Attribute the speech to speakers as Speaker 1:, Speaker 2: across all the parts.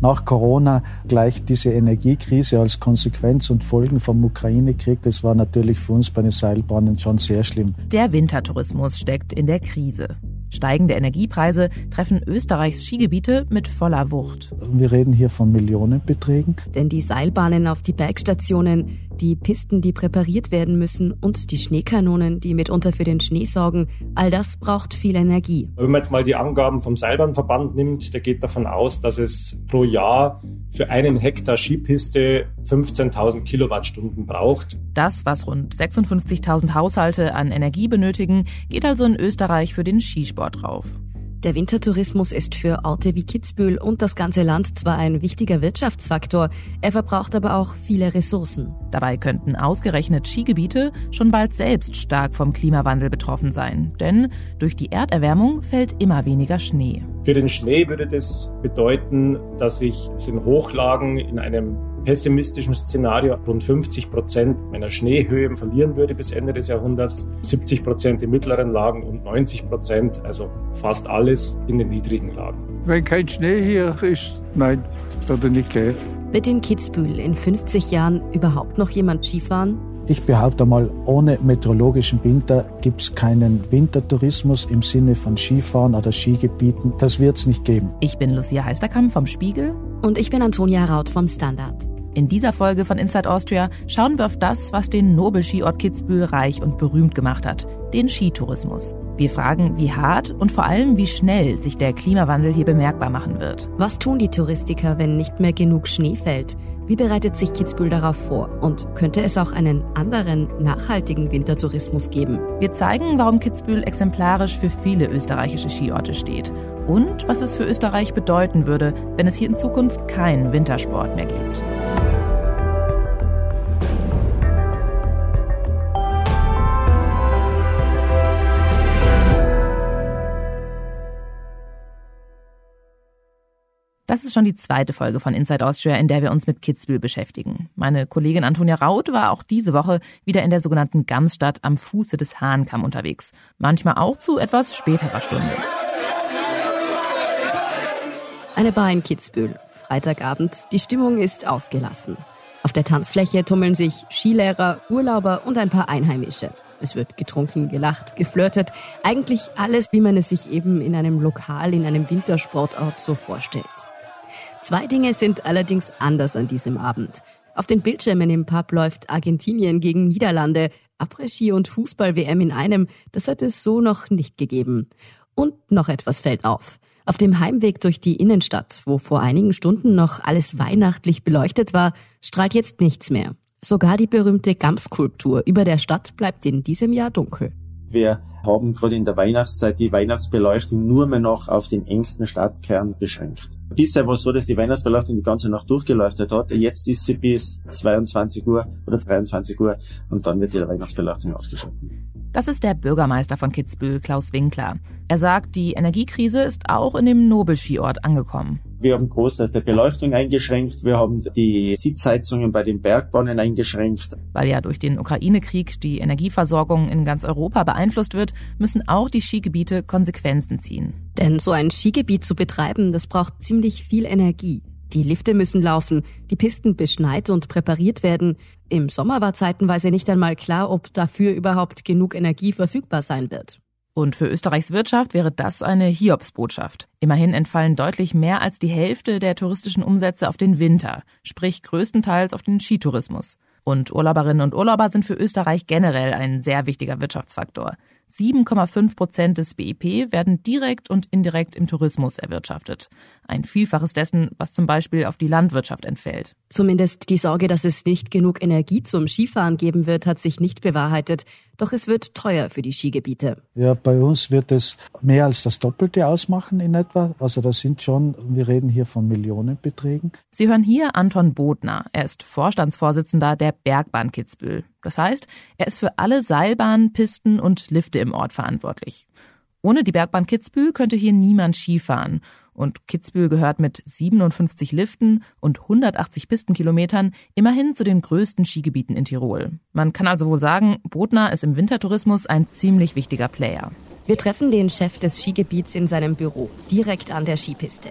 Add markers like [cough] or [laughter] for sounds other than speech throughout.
Speaker 1: nach Corona gleich diese Energiekrise als Konsequenz und Folgen vom Ukraine-Krieg, das war natürlich für uns bei den Seilbahnen schon sehr schlimm.
Speaker 2: Der Wintertourismus steckt in der Krise. Steigende Energiepreise treffen Österreichs Skigebiete mit voller Wucht.
Speaker 1: Wir reden hier von Millionenbeträgen.
Speaker 3: Denn die Seilbahnen auf die Bergstationen, die Pisten, die präpariert werden müssen und die Schneekanonen, die mitunter für den Schnee sorgen, all das braucht viel Energie.
Speaker 4: Wenn man jetzt mal die Angaben vom Seilbahnverband nimmt, der geht davon aus, dass es pro Jahr für einen Hektar Skipiste 15.000 Kilowattstunden braucht.
Speaker 2: Das, was rund 56.000 Haushalte an Energie benötigen, geht also in Österreich für den Skisport drauf.
Speaker 3: Der Wintertourismus ist für Orte wie Kitzbühel und das ganze Land zwar ein wichtiger Wirtschaftsfaktor, er verbraucht aber auch viele Ressourcen.
Speaker 2: Dabei könnten ausgerechnet Skigebiete schon bald selbst stark vom Klimawandel betroffen sein, denn durch die Erderwärmung fällt immer weniger Schnee.
Speaker 4: Für den Schnee würde das bedeuten, dass ich in Hochlagen in einem pessimistischen Szenario rund 50 Prozent meiner Schneehöhe verlieren würde bis Ende des Jahrhunderts, 70 Prozent in mittleren Lagen und 90 Prozent, also fast alles in den niedrigen Lagen.
Speaker 5: Wenn kein Schnee hier ist, nein, würde nicht gehen.
Speaker 3: Wird in Kitzbühel in 50 Jahren überhaupt noch jemand Skifahren?
Speaker 1: Ich behaupte mal, ohne meteorologischen Winter gibt es keinen Wintertourismus im Sinne von Skifahren oder Skigebieten. Das wird es nicht geben.
Speaker 2: Ich bin Lucia Heisterkamp vom Spiegel.
Speaker 3: Und ich bin Antonia Raut vom Standard.
Speaker 2: In dieser Folge von Inside Austria schauen wir auf das, was den Nobelskiort Kitzbühel reich und berühmt gemacht hat, den Skitourismus. Wir fragen, wie hart und vor allem wie schnell sich der Klimawandel hier bemerkbar machen wird.
Speaker 3: Was tun die Touristiker, wenn nicht mehr genug Schnee fällt? Wie bereitet sich Kitzbühel darauf vor? Und könnte es auch einen anderen, nachhaltigen Wintertourismus geben?
Speaker 2: Wir zeigen, warum Kitzbühel exemplarisch für viele österreichische Skiorte steht und was es für Österreich bedeuten würde, wenn es hier in Zukunft keinen Wintersport mehr gibt. Das ist schon die zweite Folge von Inside Austria, in der wir uns mit Kitzbühel beschäftigen. Meine Kollegin Antonia Raut war auch diese Woche wieder in der sogenannten Gamsstadt am Fuße des Hahnkamm unterwegs. Manchmal auch zu etwas späterer Stunde.
Speaker 3: Eine Bar in Kitzbühel. Freitagabend. Die Stimmung ist ausgelassen. Auf der Tanzfläche tummeln sich Skilehrer, Urlauber und ein paar Einheimische. Es wird getrunken, gelacht, geflirtet. Eigentlich alles, wie man es sich eben in einem Lokal, in einem Wintersportort so vorstellt. Zwei Dinge sind allerdings anders an diesem Abend. Auf den Bildschirmen im Pub läuft Argentinien gegen Niederlande, Après-Ski und Fußball-WM in einem. Das hat es so noch nicht gegeben. Und noch etwas fällt auf. Auf dem Heimweg durch die Innenstadt, wo vor einigen Stunden noch alles weihnachtlich beleuchtet war, strahlt jetzt nichts mehr. Sogar die berühmte Gamskulptur über der Stadt bleibt in diesem Jahr dunkel.
Speaker 6: Wir haben gerade in der Weihnachtszeit die Weihnachtsbeleuchtung nur mehr noch auf den engsten Stadtkern beschränkt. Bisher war es so, dass die Weihnachtsbeleuchtung die ganze Nacht durchgeleuchtet hat. Jetzt ist sie bis 22 Uhr oder 23 Uhr und dann wird die Weihnachtsbeleuchtung ausgeschaltet.
Speaker 2: Das ist der Bürgermeister von Kitzbühel, Klaus Winkler. Er sagt, die Energiekrise ist auch in dem Nobelskiort angekommen.
Speaker 6: Wir haben Großteil der Beleuchtung eingeschränkt. Wir haben die Sitzheizungen bei den Bergbahnen eingeschränkt.
Speaker 2: Weil ja durch den Ukraine-Krieg die Energieversorgung in ganz Europa beeinflusst wird, müssen auch die Skigebiete Konsequenzen ziehen.
Speaker 3: Denn so ein Skigebiet zu betreiben, das braucht ziemlich viel Energie. Die Lifte müssen laufen, die Pisten beschneit und präpariert werden. Im Sommer war zeitenweise nicht einmal klar, ob dafür überhaupt genug Energie verfügbar sein wird.
Speaker 2: Und für Österreichs Wirtschaft wäre das eine Hiobsbotschaft. Immerhin entfallen deutlich mehr als die Hälfte der touristischen Umsätze auf den Winter, sprich größtenteils auf den Skitourismus. Und Urlauberinnen und Urlauber sind für Österreich generell ein sehr wichtiger Wirtschaftsfaktor. 7,5 Prozent des BIP werden direkt und indirekt im Tourismus erwirtschaftet. Ein Vielfaches dessen, was zum Beispiel auf die Landwirtschaft entfällt.
Speaker 3: Zumindest die Sorge, dass es nicht genug Energie zum Skifahren geben wird, hat sich nicht bewahrheitet. Doch es wird teuer für die Skigebiete.
Speaker 1: Ja, bei uns wird es mehr als das Doppelte ausmachen in etwa. Also das sind schon, wir reden hier von Millionenbeträgen.
Speaker 2: Sie hören hier Anton Bodner. Er ist Vorstandsvorsitzender der Bergbahn Kitzbühel. Das heißt, er ist für alle Seilbahnen, Pisten und Lifte im Ort verantwortlich. Ohne die Bergbahn Kitzbühel könnte hier niemand Skifahren. Und Kitzbühel gehört mit 57 Liften und 180 Pistenkilometern immerhin zu den größten Skigebieten in Tirol. Man kann also wohl sagen, Bodner ist im Wintertourismus ein ziemlich wichtiger Player.
Speaker 3: Wir treffen den Chef des Skigebiets in seinem Büro, direkt an der Skipiste.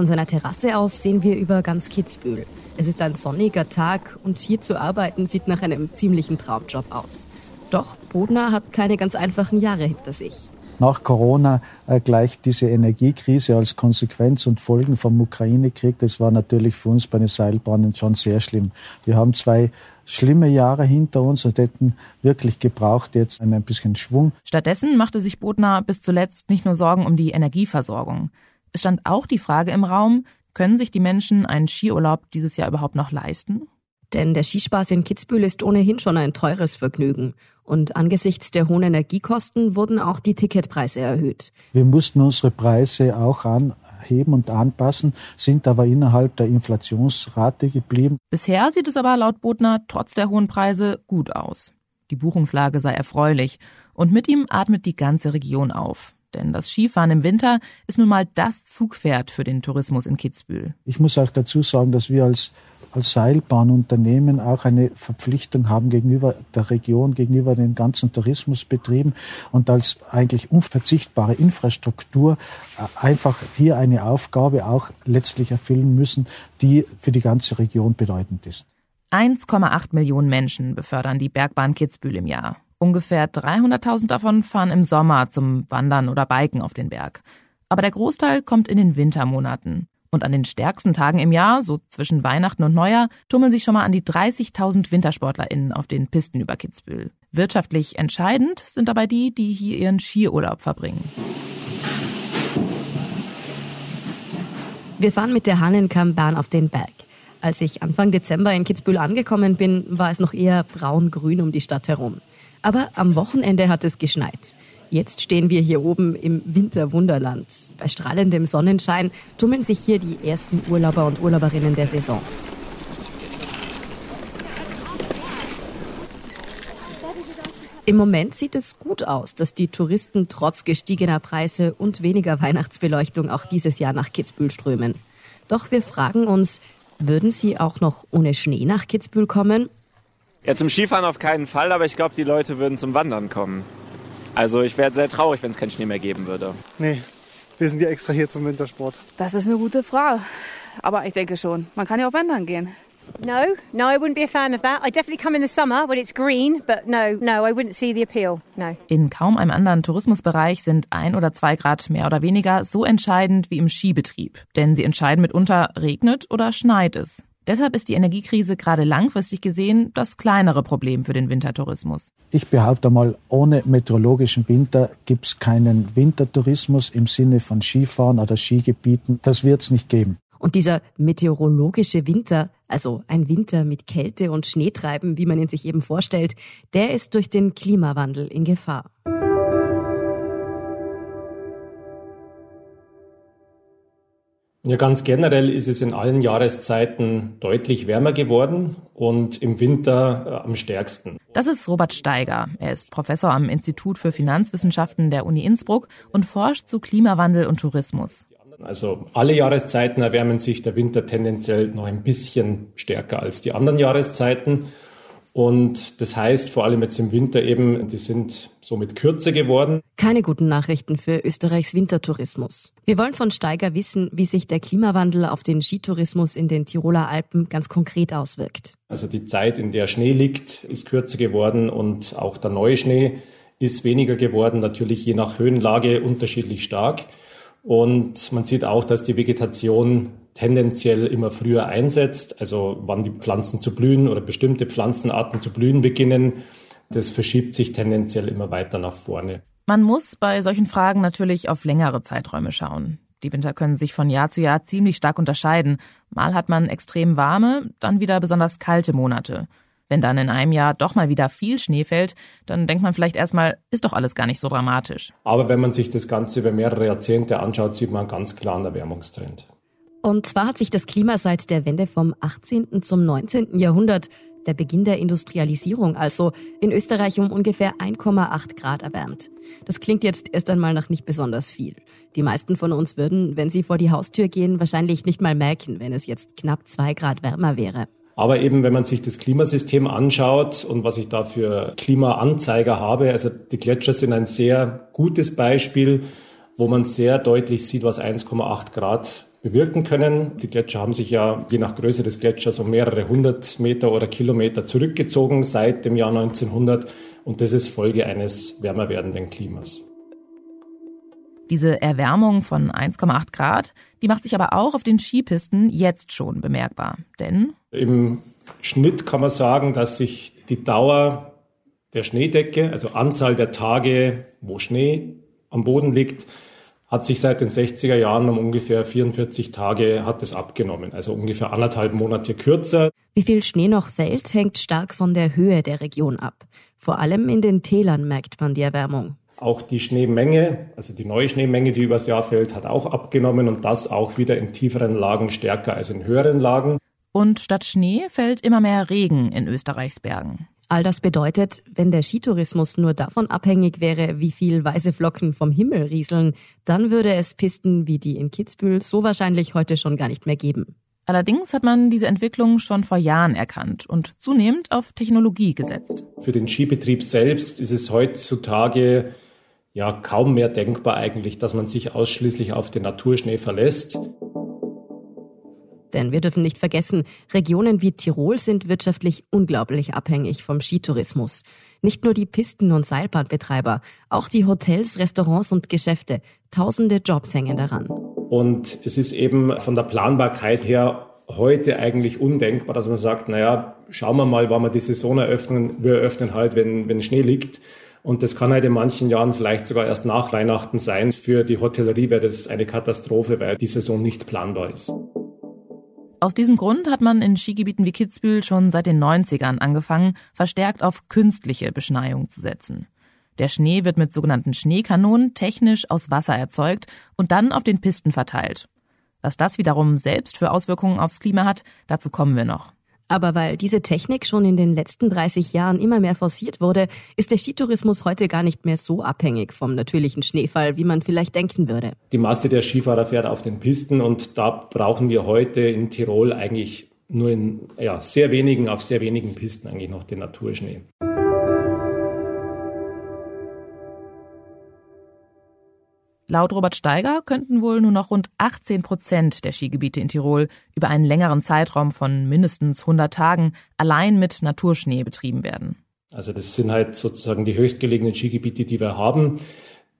Speaker 3: Von seiner Terrasse aus sehen wir über ganz Kitzbühel. Es ist ein sonniger Tag und hier zu arbeiten sieht nach einem ziemlichen Traumjob aus. Doch Bodner hat keine ganz einfachen Jahre hinter sich.
Speaker 1: Nach Corona äh, gleich diese Energiekrise als Konsequenz und Folgen vom Ukraine-Krieg, das war natürlich für uns bei den Seilbahnen schon sehr schlimm. Wir haben zwei schlimme Jahre hinter uns und hätten wirklich gebraucht jetzt ein bisschen Schwung.
Speaker 2: Stattdessen machte sich Bodner bis zuletzt nicht nur Sorgen um die Energieversorgung. Es stand auch die Frage im Raum, können sich die Menschen einen Skiurlaub dieses Jahr überhaupt noch leisten?
Speaker 3: Denn der Skispaß in Kitzbühel ist ohnehin schon ein teures Vergnügen. Und angesichts der hohen Energiekosten wurden auch die Ticketpreise erhöht.
Speaker 1: Wir mussten unsere Preise auch anheben und anpassen, sind aber innerhalb der Inflationsrate geblieben.
Speaker 2: Bisher sieht es aber laut Bodner trotz der hohen Preise gut aus. Die Buchungslage sei erfreulich. Und mit ihm atmet die ganze Region auf. Denn das Skifahren im Winter ist nun mal das Zugpferd für den Tourismus in Kitzbühel.
Speaker 1: Ich muss auch dazu sagen, dass wir als als Seilbahnunternehmen auch eine Verpflichtung haben gegenüber der Region, gegenüber den ganzen Tourismusbetrieben und als eigentlich unverzichtbare Infrastruktur äh, einfach hier eine Aufgabe auch letztlich erfüllen müssen, die für die ganze Region bedeutend ist.
Speaker 2: 1,8 Millionen Menschen befördern die Bergbahn Kitzbühel im Jahr. Ungefähr 300.000 davon fahren im Sommer zum Wandern oder Biken auf den Berg. Aber der Großteil kommt in den Wintermonaten. Und an den stärksten Tagen im Jahr, so zwischen Weihnachten und Neujahr, tummeln sich schon mal an die 30.000 WintersportlerInnen auf den Pisten über Kitzbühel. Wirtschaftlich entscheidend sind dabei die, die hier ihren Skiurlaub verbringen.
Speaker 3: Wir fahren mit der Hannenkammbahn auf den Berg. Als ich Anfang Dezember in Kitzbühel angekommen bin, war es noch eher braun-grün um die Stadt herum. Aber am Wochenende hat es geschneit. Jetzt stehen wir hier oben im Winterwunderland. Bei strahlendem Sonnenschein tummeln sich hier die ersten Urlauber und Urlauberinnen der Saison. Im Moment sieht es gut aus, dass die Touristen trotz gestiegener Preise und weniger Weihnachtsbeleuchtung auch dieses Jahr nach Kitzbühel strömen. Doch wir fragen uns, würden sie auch noch ohne Schnee nach Kitzbühel kommen?
Speaker 7: Ja, zum Skifahren auf keinen Fall, aber ich glaube, die Leute würden zum Wandern kommen. Also ich wäre sehr traurig, wenn es keinen Schnee mehr geben würde.
Speaker 8: Nee, wir sind ja extra hier zum Wintersport.
Speaker 9: Das ist eine gute Frage. Aber ich denke schon, man kann ja auch wandern gehen.
Speaker 10: No, no, I wouldn't be a fan of that. I definitely come in the summer when it's green, but no, no, I wouldn't see the appeal. No.
Speaker 2: In kaum einem anderen Tourismusbereich sind ein oder zwei Grad mehr oder weniger so entscheidend wie im Skibetrieb. Denn sie entscheiden mitunter, regnet oder schneit es. Deshalb ist die Energiekrise gerade langfristig gesehen das kleinere Problem für den Wintertourismus.
Speaker 1: Ich behaupte mal, ohne meteorologischen Winter gibt es keinen Wintertourismus im Sinne von Skifahren oder Skigebieten. Das wird es nicht geben.
Speaker 3: Und dieser meteorologische Winter, also ein Winter mit Kälte und Schneetreiben, wie man ihn sich eben vorstellt, der ist durch den Klimawandel in Gefahr.
Speaker 4: Ja, ganz generell ist es in allen Jahreszeiten deutlich wärmer geworden und im Winter äh, am stärksten.
Speaker 2: Das ist Robert Steiger. Er ist Professor am Institut für Finanzwissenschaften der Uni Innsbruck und forscht zu Klimawandel und Tourismus.
Speaker 4: Also alle Jahreszeiten erwärmen sich, der Winter tendenziell noch ein bisschen stärker als die anderen Jahreszeiten. Und das heißt vor allem jetzt im Winter eben, die sind somit kürzer geworden.
Speaker 3: Keine guten Nachrichten für Österreichs Wintertourismus. Wir wollen von Steiger wissen, wie sich der Klimawandel auf den Skitourismus in den Tiroler Alpen ganz konkret auswirkt.
Speaker 4: Also die Zeit, in der Schnee liegt, ist kürzer geworden und auch der neue Schnee ist weniger geworden, natürlich je nach Höhenlage unterschiedlich stark. Und man sieht auch, dass die Vegetation tendenziell immer früher einsetzt, also wann die Pflanzen zu blühen oder bestimmte Pflanzenarten zu blühen beginnen. Das verschiebt sich tendenziell immer weiter nach vorne.
Speaker 2: Man muss bei solchen Fragen natürlich auf längere Zeiträume schauen. Die Winter können sich von Jahr zu Jahr ziemlich stark unterscheiden. Mal hat man extrem warme, dann wieder besonders kalte Monate. Wenn dann in einem Jahr doch mal wieder viel Schnee fällt, dann denkt man vielleicht erstmal, ist doch alles gar nicht so dramatisch.
Speaker 4: Aber wenn man sich das Ganze über mehrere Jahrzehnte anschaut, sieht man einen ganz klaren Erwärmungstrend.
Speaker 3: Und zwar hat sich das Klima seit der Wende vom 18. zum 19. Jahrhundert, der Beginn der Industrialisierung also, in Österreich um ungefähr 1,8 Grad erwärmt. Das klingt jetzt erst einmal nach nicht besonders viel. Die meisten von uns würden, wenn sie vor die Haustür gehen, wahrscheinlich nicht mal merken, wenn es jetzt knapp zwei Grad wärmer wäre.
Speaker 4: Aber eben, wenn man sich das Klimasystem anschaut und was ich da für Klimaanzeiger habe, also die Gletscher sind ein sehr gutes Beispiel, wo man sehr deutlich sieht, was 1,8 Grad bewirken können. Die Gletscher haben sich ja je nach Größe des Gletschers um mehrere hundert Meter oder Kilometer zurückgezogen seit dem Jahr 1900 und das ist Folge eines wärmer werdenden Klimas.
Speaker 2: Diese Erwärmung von 1,8 Grad, die macht sich aber auch auf den Skipisten jetzt schon bemerkbar. Denn
Speaker 4: im Schnitt kann man sagen, dass sich die Dauer der Schneedecke, also Anzahl der Tage, wo Schnee am Boden liegt, hat sich seit den 60er Jahren um ungefähr 44 Tage hat es abgenommen, also ungefähr anderthalb Monate kürzer.
Speaker 3: Wie viel Schnee noch fällt, hängt stark von der Höhe der Region ab. Vor allem in den Tälern merkt man die Erwärmung.
Speaker 4: Auch die Schneemenge, also die neue Schneemenge, die übers Jahr fällt, hat auch abgenommen und das auch wieder in tieferen Lagen stärker als in höheren Lagen.
Speaker 2: Und statt Schnee fällt immer mehr Regen in Österreichs Bergen.
Speaker 3: All das bedeutet, wenn der Skitourismus nur davon abhängig wäre, wie viel weiße Flocken vom Himmel rieseln, dann würde es Pisten wie die in Kitzbühel so wahrscheinlich heute schon gar nicht mehr geben.
Speaker 2: Allerdings hat man diese Entwicklung schon vor Jahren erkannt und zunehmend auf Technologie gesetzt.
Speaker 4: Für den Skibetrieb selbst ist es heutzutage ja kaum mehr denkbar eigentlich, dass man sich ausschließlich auf den Naturschnee verlässt.
Speaker 3: Denn wir dürfen nicht vergessen, Regionen wie Tirol sind wirtschaftlich unglaublich abhängig vom Skitourismus. Nicht nur die Pisten- und Seilbahnbetreiber, auch die Hotels, Restaurants und Geschäfte. Tausende Jobs hängen daran.
Speaker 4: Und es ist eben von der Planbarkeit her heute eigentlich undenkbar, dass man sagt, naja, schauen wir mal, wann wir die Saison eröffnen. Wir eröffnen halt, wenn, wenn Schnee liegt. Und das kann halt in manchen Jahren vielleicht sogar erst nach Weihnachten sein. Für die Hotellerie wäre das eine Katastrophe, weil die Saison nicht planbar ist.
Speaker 2: Aus diesem Grund hat man in Skigebieten wie Kitzbühel schon seit den 90ern angefangen, verstärkt auf künstliche Beschneiung zu setzen. Der Schnee wird mit sogenannten Schneekanonen technisch aus Wasser erzeugt und dann auf den Pisten verteilt. Was das wiederum selbst für Auswirkungen aufs Klima hat, dazu kommen wir noch.
Speaker 3: Aber weil diese Technik schon in den letzten 30 Jahren immer mehr forciert wurde, ist der Skitourismus heute gar nicht mehr so abhängig vom natürlichen Schneefall, wie man vielleicht denken würde.
Speaker 4: Die Masse der Skifahrer fährt auf den Pisten und da brauchen wir heute in Tirol eigentlich nur in ja, sehr wenigen, auf sehr wenigen Pisten eigentlich noch den Naturschnee.
Speaker 2: Laut Robert Steiger könnten wohl nur noch rund 18 Prozent der Skigebiete in Tirol über einen längeren Zeitraum von mindestens 100 Tagen allein mit Naturschnee betrieben werden.
Speaker 4: Also das sind halt sozusagen die höchstgelegenen Skigebiete, die wir haben,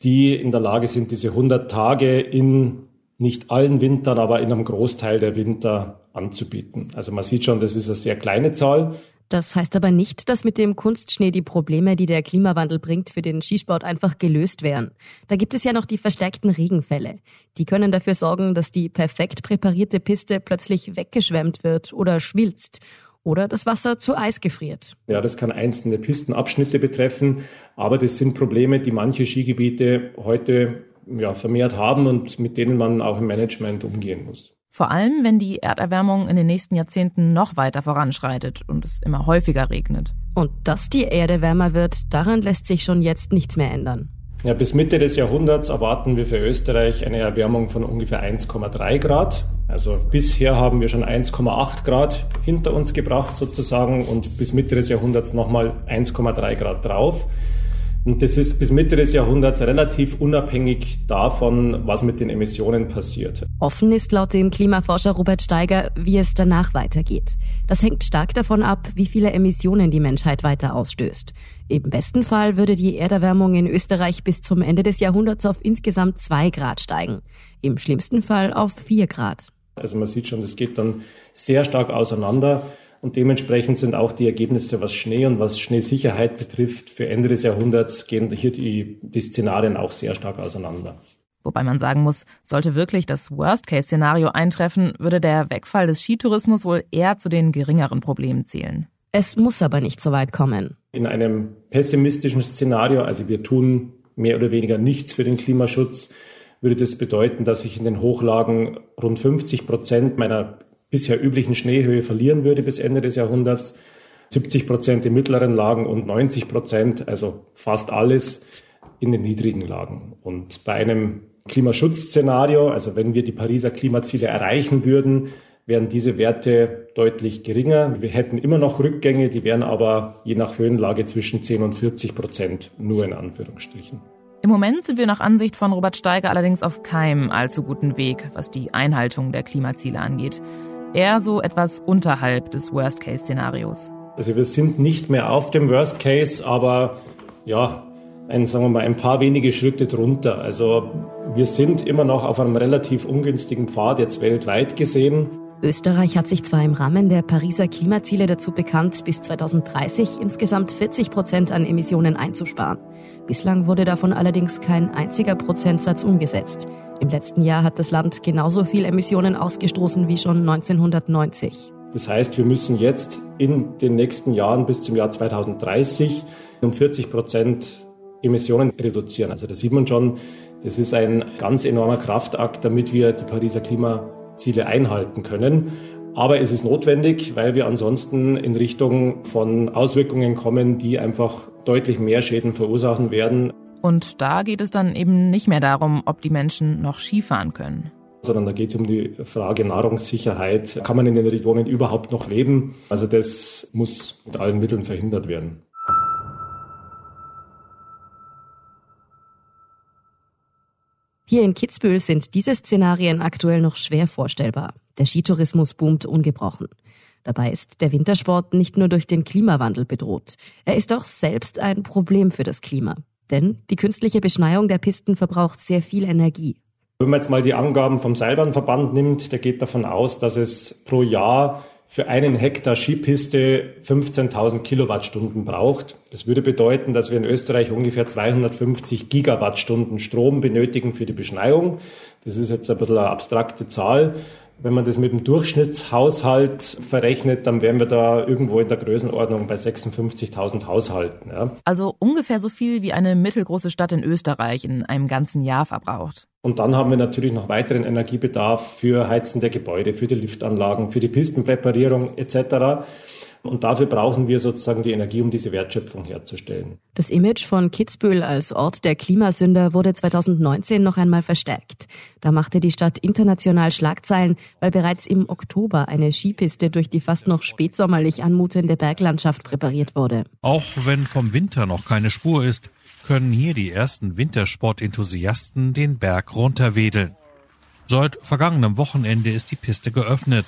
Speaker 4: die in der Lage sind, diese 100 Tage in nicht allen Wintern, aber in einem Großteil der Winter anzubieten. Also man sieht schon, das ist eine sehr kleine Zahl.
Speaker 3: Das heißt aber nicht, dass mit dem Kunstschnee die Probleme, die der Klimawandel bringt, für den Skisport einfach gelöst wären. Da gibt es ja noch die verstärkten Regenfälle. Die können dafür sorgen, dass die perfekt präparierte Piste plötzlich weggeschwemmt wird oder schwilzt oder das Wasser zu Eis gefriert.
Speaker 4: Ja, das kann einzelne Pistenabschnitte betreffen, aber das sind Probleme, die manche Skigebiete heute ja, vermehrt haben und mit denen man auch im Management umgehen muss.
Speaker 2: Vor allem, wenn die Erderwärmung in den nächsten Jahrzehnten noch weiter voranschreitet und es immer häufiger regnet.
Speaker 3: Und dass die Erde wärmer wird, daran lässt sich schon jetzt nichts mehr ändern.
Speaker 4: Ja, bis Mitte des Jahrhunderts erwarten wir für Österreich eine Erwärmung von ungefähr 1,3 Grad. Also bisher haben wir schon 1,8 Grad hinter uns gebracht sozusagen und bis Mitte des Jahrhunderts nochmal 1,3 Grad drauf. Und das ist bis Mitte des Jahrhunderts relativ unabhängig davon, was mit den Emissionen passiert.
Speaker 3: Offen ist laut dem Klimaforscher Robert Steiger, wie es danach weitergeht. Das hängt stark davon ab, wie viele Emissionen die Menschheit weiter ausstößt. Im besten Fall würde die Erderwärmung in Österreich bis zum Ende des Jahrhunderts auf insgesamt zwei Grad steigen. Im schlimmsten Fall auf vier Grad.
Speaker 4: Also man sieht schon, das geht dann sehr stark auseinander. Und dementsprechend sind auch die Ergebnisse, was Schnee und was Schneesicherheit betrifft, für Ende des Jahrhunderts gehen hier die, die Szenarien auch sehr stark auseinander.
Speaker 2: Wobei man sagen muss, sollte wirklich das Worst-Case-Szenario eintreffen, würde der Wegfall des Skitourismus wohl eher zu den geringeren Problemen zählen.
Speaker 3: Es muss aber nicht so weit kommen.
Speaker 4: In einem pessimistischen Szenario, also wir tun mehr oder weniger nichts für den Klimaschutz, würde das bedeuten, dass ich in den Hochlagen rund 50 Prozent meiner bisher üblichen Schneehöhe verlieren würde bis Ende des Jahrhunderts. 70 Prozent in mittleren Lagen und 90 Prozent, also fast alles, in den niedrigen Lagen. Und bei einem Klimaschutzszenario, also wenn wir die Pariser Klimaziele erreichen würden, wären diese Werte deutlich geringer. Wir hätten immer noch Rückgänge, die wären aber je nach Höhenlage zwischen 10 und 40 Prozent nur in Anführungsstrichen.
Speaker 2: Im Moment sind wir nach Ansicht von Robert Steiger allerdings auf keinem allzu guten Weg, was die Einhaltung der Klimaziele angeht. Eher so etwas unterhalb des Worst-Case-Szenarios.
Speaker 4: Also wir sind nicht mehr auf dem Worst Case, aber ja, ein, sagen wir mal, ein paar wenige Schritte drunter. Also wir sind immer noch auf einem relativ ungünstigen Pfad jetzt weltweit gesehen.
Speaker 3: Österreich hat sich zwar im Rahmen der Pariser Klimaziele dazu bekannt, bis 2030 insgesamt 40 Prozent an Emissionen einzusparen. Bislang wurde davon allerdings kein einziger Prozentsatz umgesetzt. Im letzten Jahr hat das Land genauso viel Emissionen ausgestoßen wie schon 1990.
Speaker 4: Das heißt, wir müssen jetzt in den nächsten Jahren bis zum Jahr 2030 um 40 Prozent Emissionen reduzieren. Also da sieht man schon, das ist ein ganz enormer Kraftakt, damit wir die Pariser Klimaziele einhalten können. Aber es ist notwendig, weil wir ansonsten in Richtung von Auswirkungen kommen, die einfach deutlich mehr Schäden verursachen werden.
Speaker 2: Und da geht es dann eben nicht mehr darum, ob die Menschen noch Skifahren können.
Speaker 4: Sondern da geht es um die Frage Nahrungssicherheit. Kann man in den Regionen überhaupt noch leben? Also das muss mit allen Mitteln verhindert werden.
Speaker 3: Hier in Kitzbühel sind diese Szenarien aktuell noch schwer vorstellbar. Der Skitourismus boomt ungebrochen. Dabei ist der Wintersport nicht nur durch den Klimawandel bedroht. Er ist auch selbst ein Problem für das Klima. Denn die künstliche Beschneiung der Pisten verbraucht sehr viel Energie.
Speaker 4: Wenn man jetzt mal die Angaben vom Seilbahnverband nimmt, der geht davon aus, dass es pro Jahr für einen Hektar Skipiste 15.000 Kilowattstunden braucht. Das würde bedeuten, dass wir in Österreich ungefähr 250 Gigawattstunden Strom benötigen für die Beschneiung. Das ist jetzt ein bisschen eine abstrakte Zahl. Wenn man das mit dem Durchschnittshaushalt verrechnet, dann wären wir da irgendwo in der Größenordnung bei 56.000 Haushalten. Ja.
Speaker 2: Also ungefähr so viel wie eine mittelgroße Stadt in Österreich in einem ganzen Jahr verbraucht.
Speaker 4: Und dann haben wir natürlich noch weiteren Energiebedarf für Heizen der Gebäude, für die Liftanlagen, für die Pistenpräparierung etc. Und dafür brauchen wir sozusagen die Energie, um diese Wertschöpfung herzustellen.
Speaker 3: Das Image von Kitzbühel als Ort der Klimasünder wurde 2019 noch einmal verstärkt. Da machte die Stadt international Schlagzeilen, weil bereits im Oktober eine Skipiste durch die fast noch spätsommerlich anmutende Berglandschaft präpariert wurde.
Speaker 11: Auch wenn vom Winter noch keine Spur ist, können hier die ersten Wintersportenthusiasten den Berg runterwedeln. Seit vergangenem Wochenende ist die Piste geöffnet.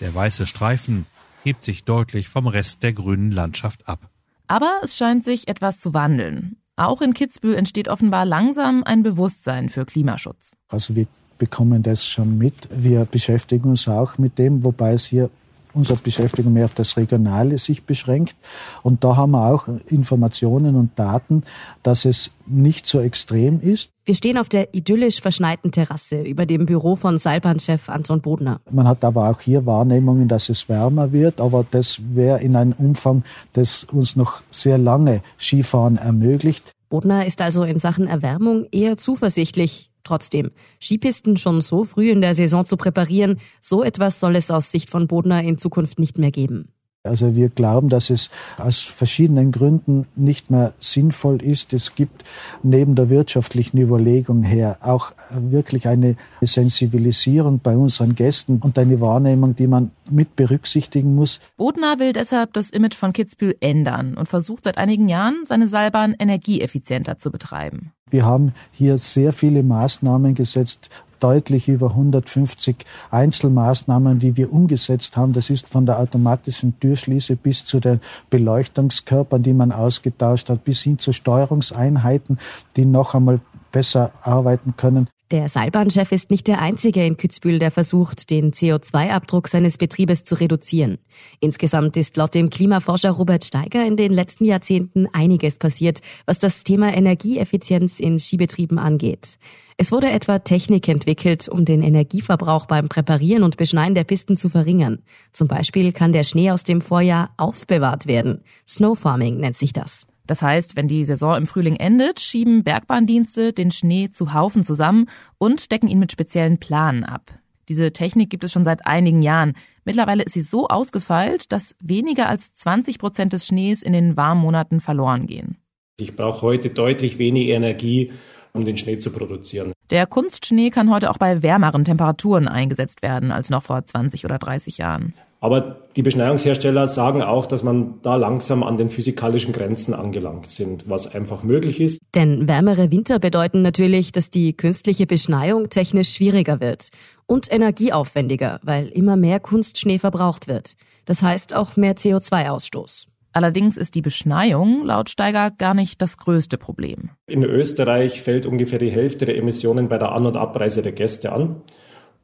Speaker 11: Der weiße Streifen hebt sich deutlich vom Rest der grünen Landschaft ab.
Speaker 2: Aber es scheint sich etwas zu wandeln. Auch in Kitzbühel entsteht offenbar langsam ein Bewusstsein für Klimaschutz.
Speaker 1: Also wir bekommen das schon mit. Wir beschäftigen uns auch mit dem, wobei es hier unsere Beschäftigung mehr auf das Regionale sich beschränkt. Und da haben wir auch Informationen und Daten, dass es nicht so extrem ist.
Speaker 3: Wir stehen auf der idyllisch verschneiten Terrasse über dem Büro von Seilbahnchef Anton Bodner.
Speaker 1: Man hat aber auch hier Wahrnehmungen, dass es wärmer wird, aber das wäre in einem Umfang, das uns noch sehr lange Skifahren ermöglicht.
Speaker 3: Bodner ist also in Sachen Erwärmung eher zuversichtlich. Trotzdem, Skipisten schon so früh in der Saison zu präparieren, so etwas soll es aus Sicht von Bodner in Zukunft nicht mehr geben.
Speaker 1: Also wir glauben, dass es aus verschiedenen Gründen nicht mehr sinnvoll ist. Es gibt neben der wirtschaftlichen Überlegung her auch wirklich eine Sensibilisierung bei unseren Gästen und eine Wahrnehmung, die man mit berücksichtigen muss.
Speaker 2: Bodner will deshalb das Image von Kitzbühel ändern und versucht seit einigen Jahren, seine Seilbahn energieeffizienter zu betreiben.
Speaker 1: Wir haben hier sehr viele Maßnahmen gesetzt, deutlich über 150 Einzelmaßnahmen, die wir umgesetzt haben. Das ist von der automatischen Türschließe bis zu den Beleuchtungskörpern, die man ausgetauscht hat, bis hin zu Steuerungseinheiten, die noch einmal besser arbeiten können.
Speaker 3: Der Seilbahnchef ist nicht der einzige in Kitzbühel, der versucht, den CO2-Abdruck seines Betriebes zu reduzieren. Insgesamt ist laut dem Klimaforscher Robert Steiger in den letzten Jahrzehnten einiges passiert, was das Thema Energieeffizienz in Skibetrieben angeht. Es wurde etwa Technik entwickelt, um den Energieverbrauch beim Präparieren und Beschneien der Pisten zu verringern. Zum Beispiel kann der Schnee aus dem Vorjahr aufbewahrt werden. Snowfarming nennt sich das.
Speaker 2: Das heißt, wenn die Saison im Frühling endet, schieben Bergbahndienste den Schnee zu Haufen zusammen und decken ihn mit speziellen Planen ab. Diese Technik gibt es schon seit einigen Jahren. Mittlerweile ist sie so ausgefeilt, dass weniger als 20 Prozent des Schnees in den warmen Monaten verloren gehen.
Speaker 4: Ich brauche heute deutlich weniger Energie, um den Schnee zu produzieren.
Speaker 2: Der Kunstschnee kann heute auch bei wärmeren Temperaturen eingesetzt werden als noch vor 20 oder 30 Jahren.
Speaker 4: Aber die Beschneiungshersteller sagen auch, dass man da langsam an den physikalischen Grenzen angelangt sind, was einfach möglich ist.
Speaker 3: Denn wärmere Winter bedeuten natürlich, dass die künstliche Beschneiung technisch schwieriger wird und energieaufwendiger, weil immer mehr Kunstschnee verbraucht wird. Das heißt auch mehr CO2-Ausstoß.
Speaker 2: Allerdings ist die Beschneiung laut Steiger gar nicht das größte Problem.
Speaker 4: In Österreich fällt ungefähr die Hälfte der Emissionen bei der An- und Abreise der Gäste an.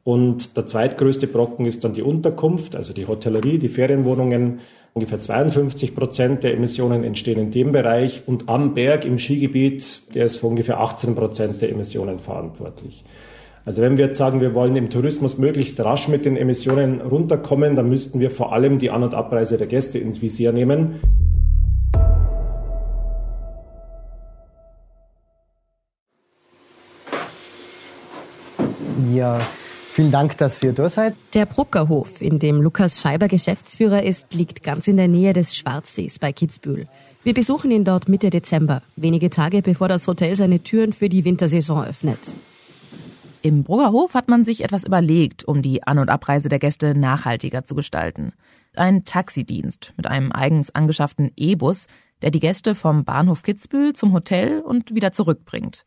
Speaker 4: Und der zweitgrößte Brocken ist dann die Unterkunft, also die Hotellerie, die Ferienwohnungen. Ungefähr 52 Prozent der Emissionen entstehen in dem Bereich. Und am Berg im Skigebiet, der ist für ungefähr 18 Prozent der Emissionen verantwortlich. Also wenn wir jetzt sagen, wir wollen im Tourismus möglichst rasch mit den Emissionen runterkommen, dann müssten wir vor allem die An- und Abreise der Gäste ins Visier nehmen.
Speaker 12: Ja, vielen Dank, dass ihr da seid.
Speaker 3: Der Bruckerhof, in dem Lukas Scheiber Geschäftsführer ist, liegt ganz in der Nähe des Schwarzsees bei Kitzbühel. Wir besuchen ihn dort Mitte Dezember, wenige Tage bevor das Hotel seine Türen für die Wintersaison öffnet.
Speaker 2: Im Bruggerhof hat man sich etwas überlegt, um die An- und Abreise der Gäste nachhaltiger zu gestalten. Ein Taxidienst mit einem eigens angeschafften E-Bus, der die Gäste vom Bahnhof Kitzbühel zum Hotel und wieder zurückbringt.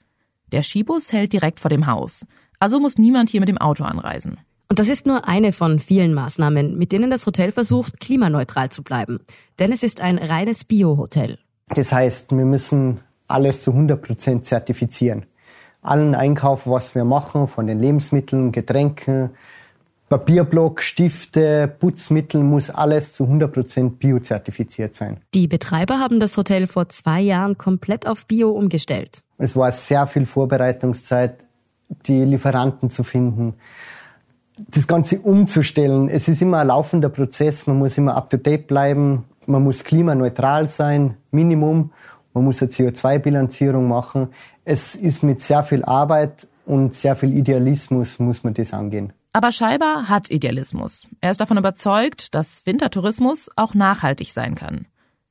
Speaker 2: Der Skibus hält direkt vor dem Haus, also muss niemand hier mit dem Auto anreisen.
Speaker 3: Und das ist nur eine von vielen Maßnahmen, mit denen das Hotel versucht, klimaneutral zu bleiben. Denn es ist ein reines Bio-Hotel.
Speaker 12: Das heißt, wir müssen alles zu 100 Prozent zertifizieren allen Einkauf, was wir machen, von den Lebensmitteln, Getränken, Papierblock, Stifte, Putzmittel, muss alles zu 100% biozertifiziert sein.
Speaker 3: Die Betreiber haben das Hotel vor zwei Jahren komplett auf Bio umgestellt.
Speaker 12: Es war sehr viel Vorbereitungszeit, die Lieferanten zu finden, das Ganze umzustellen. Es ist immer ein laufender Prozess, man muss immer up-to-date bleiben, man muss klimaneutral sein, Minimum, man muss eine CO2-Bilanzierung machen es ist mit sehr viel Arbeit und sehr viel Idealismus muss man das angehen.
Speaker 2: Aber Scheiber hat Idealismus. Er ist davon überzeugt, dass Wintertourismus auch nachhaltig sein kann.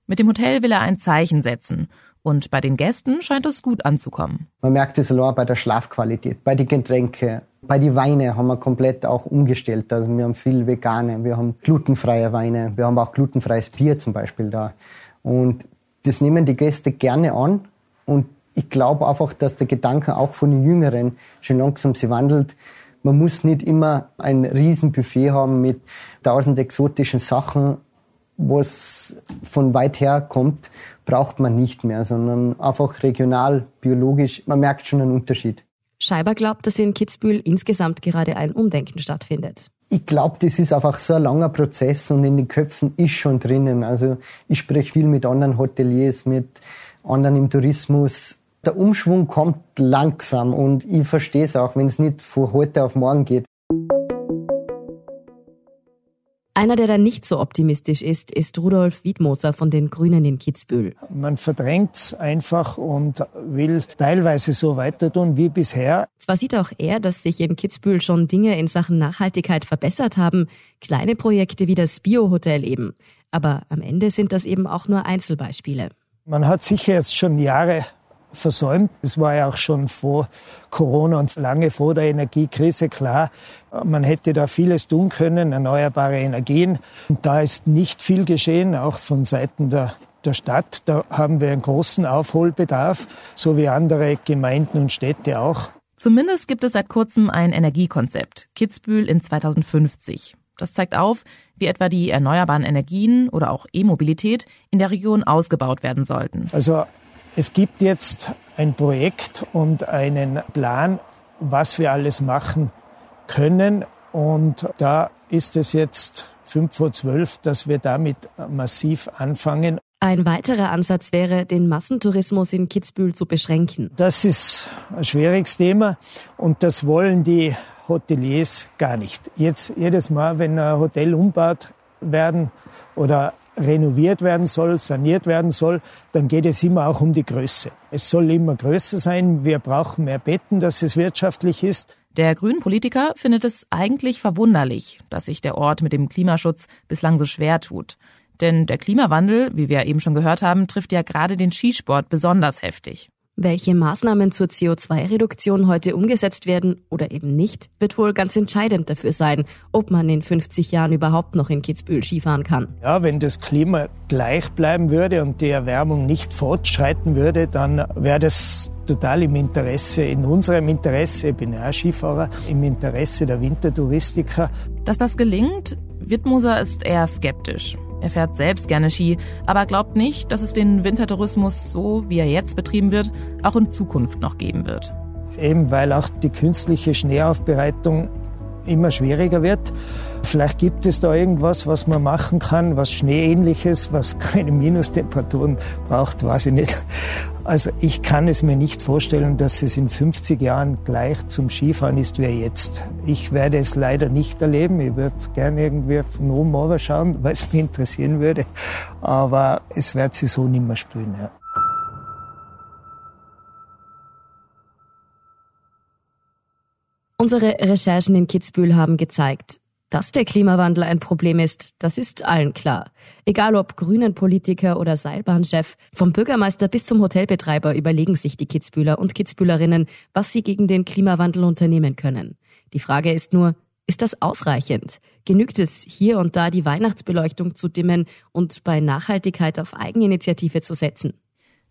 Speaker 2: Mit dem Hotel will er ein Zeichen setzen. Und bei den Gästen scheint es gut anzukommen.
Speaker 12: Man merkt es allein bei der Schlafqualität, bei den Getränken, bei den Weine haben wir komplett auch umgestellt. Also wir haben viel vegane, wir haben glutenfreie Weine, wir haben auch glutenfreies Bier zum Beispiel da. Und das nehmen die Gäste gerne an und ich glaube einfach, dass der Gedanke auch von den Jüngeren schon langsam sich wandelt. Man muss nicht immer ein Riesenbuffet haben mit tausend exotischen Sachen, was von weit her kommt, braucht man nicht mehr, sondern einfach regional, biologisch. Man merkt schon einen Unterschied.
Speaker 3: Scheiber glaubt, dass in Kitzbühel insgesamt gerade ein Umdenken stattfindet.
Speaker 12: Ich glaube, das ist einfach so ein langer Prozess und in den Köpfen ist schon drinnen. Also ich spreche viel mit anderen Hoteliers, mit anderen im Tourismus der Umschwung kommt langsam und ich verstehe es auch, wenn es nicht von heute auf morgen geht.
Speaker 3: Einer, der da nicht so optimistisch ist, ist Rudolf Wiedmoser von den Grünen in Kitzbühel.
Speaker 13: Man verdrängt es einfach und will teilweise so weiter tun wie bisher.
Speaker 3: Zwar sieht auch er, dass sich in Kitzbühel schon Dinge in Sachen Nachhaltigkeit verbessert haben, kleine Projekte wie das Biohotel eben. Aber am Ende sind das eben auch nur Einzelbeispiele.
Speaker 13: Man hat sicher jetzt schon Jahre versäumt. Es war ja auch schon vor Corona und lange vor der Energiekrise klar, man hätte da vieles tun können, erneuerbare Energien. Und da ist nicht viel geschehen, auch von Seiten der, der Stadt. Da haben wir einen großen Aufholbedarf, so wie andere Gemeinden und Städte auch.
Speaker 2: Zumindest gibt es seit kurzem ein Energiekonzept, Kitzbühel in 2050. Das zeigt auf, wie etwa die erneuerbaren Energien oder auch E-Mobilität in der Region ausgebaut werden sollten.
Speaker 13: Also es gibt jetzt ein Projekt und einen Plan, was wir alles machen können. Und da ist es jetzt fünf vor zwölf, dass wir damit massiv anfangen.
Speaker 3: Ein weiterer Ansatz wäre, den Massentourismus in Kitzbühel zu beschränken.
Speaker 13: Das ist ein schwieriges Thema und das wollen die Hoteliers gar nicht. Jetzt jedes Mal, wenn ein Hotel umbaut werden oder renoviert werden soll, saniert werden soll, dann geht es immer auch um die Größe. Es soll immer größer sein. Wir brauchen mehr Betten, dass es wirtschaftlich ist.
Speaker 2: Der grünen Politiker findet es eigentlich verwunderlich, dass sich der Ort mit dem Klimaschutz bislang so schwer tut. Denn der Klimawandel, wie wir eben schon gehört haben, trifft ja gerade den Skisport besonders heftig.
Speaker 3: Welche Maßnahmen zur CO2-Reduktion heute umgesetzt werden oder eben nicht, wird wohl ganz entscheidend dafür sein, ob man in 50 Jahren überhaupt noch in Kitzbühel Skifahren kann.
Speaker 13: Ja, wenn das Klima gleich bleiben würde und die Erwärmung nicht fortschreiten würde, dann wäre das total im Interesse, in unserem Interesse, ich bin ja auch Skifahrer, im Interesse der Wintertouristiker.
Speaker 2: Dass das gelingt, Wittmoser ist eher skeptisch. Er fährt selbst gerne Ski, aber glaubt nicht, dass es den Wintertourismus, so wie er jetzt betrieben wird, auch in Zukunft noch geben wird.
Speaker 13: Eben weil auch die künstliche Schneeaufbereitung immer schwieriger wird. Vielleicht gibt es da irgendwas, was man machen kann, was Schneeähnliches, was [laughs] keine Minustemperaturen braucht, weiß ich nicht. Also ich kann es mir nicht vorstellen, dass es in 50 Jahren gleich zum Skifahren ist wie jetzt. Ich werde es leider nicht erleben. Ich würde gerne irgendwie von oben runter schauen, [laughs] weil es mich interessieren würde. Aber es wird sich so nicht mehr spüren. Ja.
Speaker 3: Unsere Recherchen in Kitzbühel haben gezeigt, dass der Klimawandel ein Problem ist, das ist allen klar. Egal ob grünen Politiker oder Seilbahnchef, vom Bürgermeister bis zum Hotelbetreiber überlegen sich die Kitzbühler und Kitzbühlerinnen, was sie gegen den Klimawandel unternehmen können. Die Frage ist nur, ist das ausreichend? Genügt es hier und da die Weihnachtsbeleuchtung zu dimmen und bei Nachhaltigkeit auf Eigeninitiative zu setzen?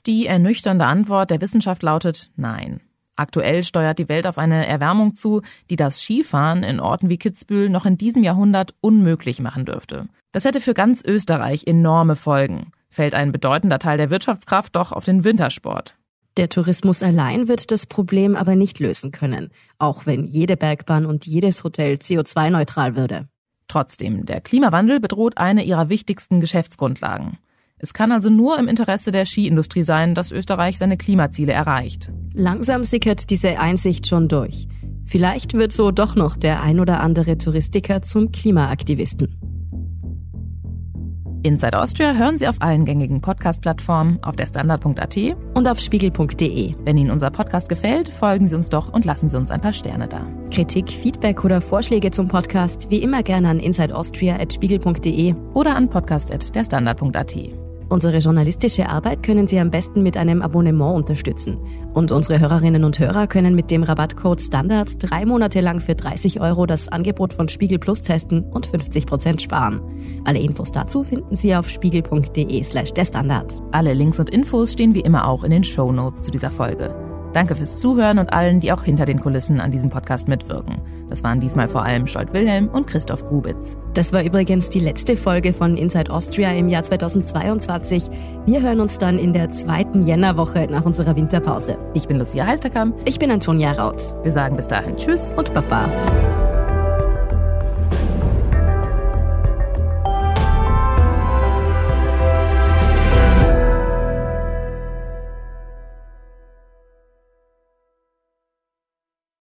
Speaker 2: Die ernüchternde Antwort der Wissenschaft lautet Nein. Aktuell steuert die Welt auf eine Erwärmung zu, die das Skifahren in Orten wie Kitzbühel noch in diesem Jahrhundert unmöglich machen dürfte. Das hätte für ganz Österreich enorme Folgen. Fällt ein bedeutender Teil der Wirtschaftskraft doch auf den Wintersport.
Speaker 3: Der Tourismus allein wird das Problem aber nicht lösen können, auch wenn jede Bergbahn und jedes Hotel CO2-neutral würde.
Speaker 2: Trotzdem, der Klimawandel bedroht eine ihrer wichtigsten Geschäftsgrundlagen. Es kann also nur im Interesse der Skiindustrie sein, dass Österreich seine Klimaziele erreicht.
Speaker 3: Langsam sickert diese Einsicht schon durch. Vielleicht wird so doch noch der ein oder andere Touristiker zum Klimaaktivisten.
Speaker 2: Inside Austria hören Sie auf allen gängigen Podcast-Plattformen, auf der Standard.at
Speaker 3: und auf spiegel.de.
Speaker 2: Wenn Ihnen unser Podcast gefällt, folgen Sie uns doch und lassen Sie uns ein paar Sterne da.
Speaker 3: Kritik, Feedback oder Vorschläge zum Podcast wie immer gerne an insideaustria.spiegel.de
Speaker 2: oder an podcast.derstandard.at.
Speaker 3: Unsere journalistische Arbeit können Sie am besten mit einem Abonnement unterstützen. Und unsere Hörerinnen und Hörer können mit dem Rabattcode Standards drei Monate lang für 30 Euro das Angebot von Spiegel Plus testen und 50 Prozent sparen. Alle Infos dazu finden Sie auf spiegel.de slash der Standard.
Speaker 2: Alle Links und Infos stehen wie immer auch in den Show Notes zu dieser Folge. Danke fürs Zuhören und allen, die auch hinter den Kulissen an diesem Podcast mitwirken. Das waren diesmal vor allem Scholt Wilhelm und Christoph Grubitz.
Speaker 3: Das war übrigens die letzte Folge von Inside Austria im Jahr 2022. Wir hören uns dann in der zweiten Jännerwoche nach unserer Winterpause.
Speaker 2: Ich bin Lucia Heisterkamp.
Speaker 3: Ich bin Antonia Raut.
Speaker 2: Wir sagen bis dahin Tschüss
Speaker 3: und Baba.